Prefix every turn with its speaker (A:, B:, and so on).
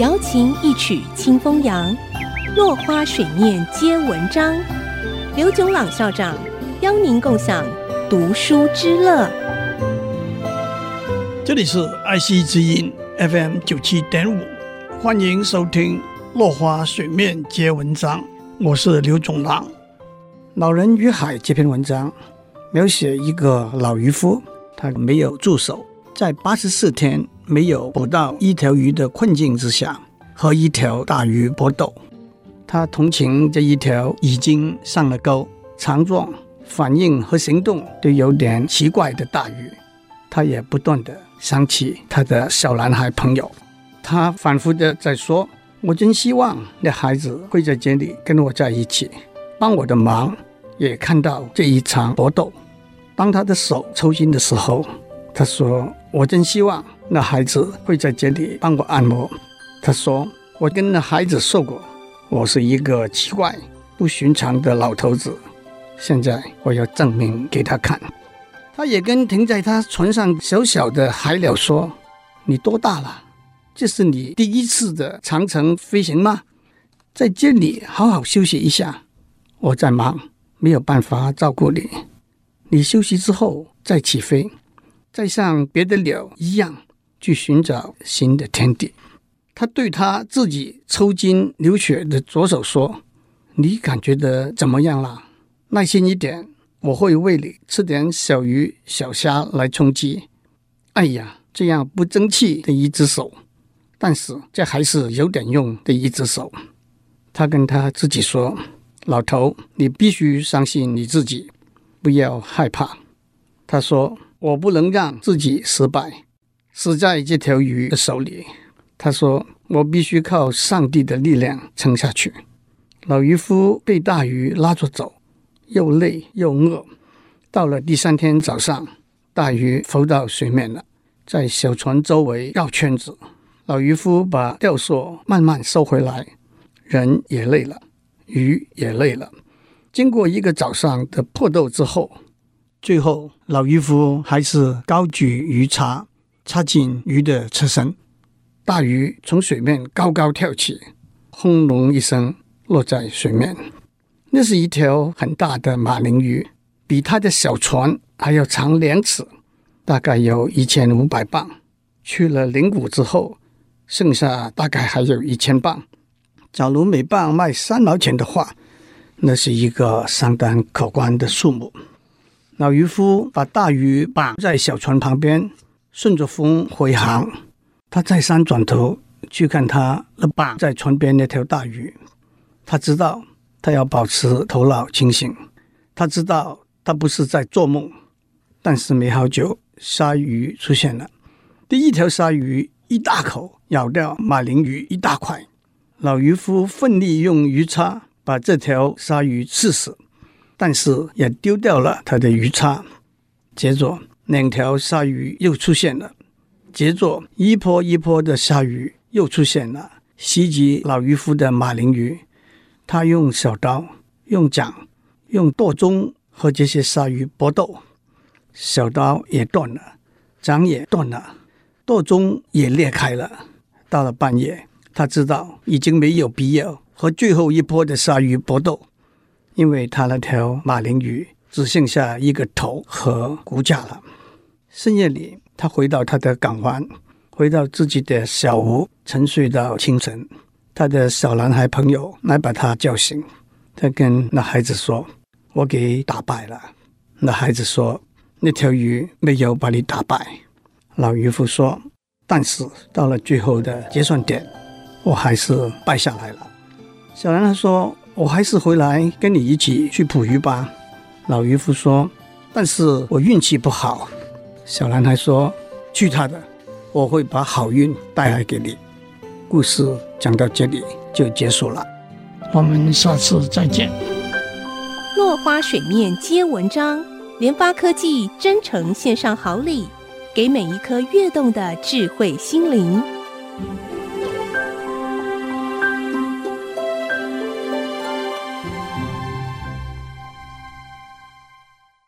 A: 瑶琴一曲清风扬，落花水面皆文章。刘炯朗校长邀您共享读书之乐。
B: 这里是爱惜之音 FM 九七点五，欢迎收听《落花水面皆文章》，我是刘炯朗。《老人与海》这篇文章描写一个老渔夫，他没有助手，在八十四天没有捕到一条鱼的困境之下，和一条大鱼搏斗。他同情这一条已经上了钩、强壮、反应和行动都有点奇怪的大鱼。他也不断地想起他的小男孩朋友。他反复的在说：“我真希望那孩子会在这里跟我在一起，帮我的忙，也看到这一场搏斗。”当他的手抽筋的时候，他说：“我真希望那孩子会在这里帮我按摩。”他说：“我跟那孩子说过。”我是一个奇怪、不寻常的老头子，现在我要证明给他看。他也跟停在他船上小小的海鸟说：“你多大了？这是你第一次的长程飞行吗？在这里好好休息一下。我在忙，没有办法照顾你。你休息之后再起飞，再像别的鸟一样去寻找新的天地。”他对他自己抽筋流血的左手说：“你感觉得怎么样了？耐心一点，我会喂你吃点小鱼小虾来充饥。”哎呀，这样不争气的一只手，但是这还是有点用的一只手。他跟他自己说：“老头，你必须相信你自己，不要害怕。”他说：“我不能让自己失败，死在这条鱼的手里。”他说：“我必须靠上帝的力量撑下去。”老渔夫被大鱼拉着走，又累又饿。到了第三天早上，大鱼浮到水面了，在小船周围绕圈子。老渔夫把钓索慢慢收回来，人也累了，鱼也累了。经过一个早上的搏斗之后，最后老渔夫还是高举鱼叉，插进鱼的车身。大鱼从水面高高跳起，轰隆一声落在水面。那是一条很大的马林鱼，比他的小船还要长两尺，大概有一千五百磅。去了零股之后，剩下大概还有一千磅。假如每磅卖三毛钱的话，那是一个相当可观的数目。老渔夫把大鱼绑在小船旁边，顺着风回航。他再三转头去看他那绑在船边那条大鱼，他知道他要保持头脑清醒，他知道他不是在做梦。但是没好久，鲨鱼出现了。第一条鲨鱼一大口咬掉马林鱼一大块，老渔夫奋力用鱼叉把这条鲨鱼刺死，但是也丢掉了他的鱼叉。接着两条鲨鱼又出现了。接着，一波一波的鲨鱼又出现了，袭击老渔夫的马林鱼。他用小刀、用桨、用舵钟和这些鲨鱼搏斗，小刀也断了，桨也断了，舵钟也裂开了。到了半夜，他知道已经没有必要和最后一波的鲨鱼搏斗，因为他那条马林鱼只剩下一个头和骨架了。深夜里。他回到他的港湾，回到自己的小屋，沉睡到清晨。他的小男孩朋友来把他叫醒，他跟那孩子说：“我给打败了。”那孩子说：“那条鱼没有把你打败。”老渔夫说：“但是到了最后的结算点，我还是败下来了。”小男孩说：“我还是回来跟你一起去捕鱼吧。”老渔夫说：“但是我运气不好。”小男孩说：“去他的，我会把好运带来给你。”故事讲到这里就结束了，我们下次再见。
A: 落花水面皆文章，联发科技真诚献上好礼，给每一颗跃动的智慧心灵。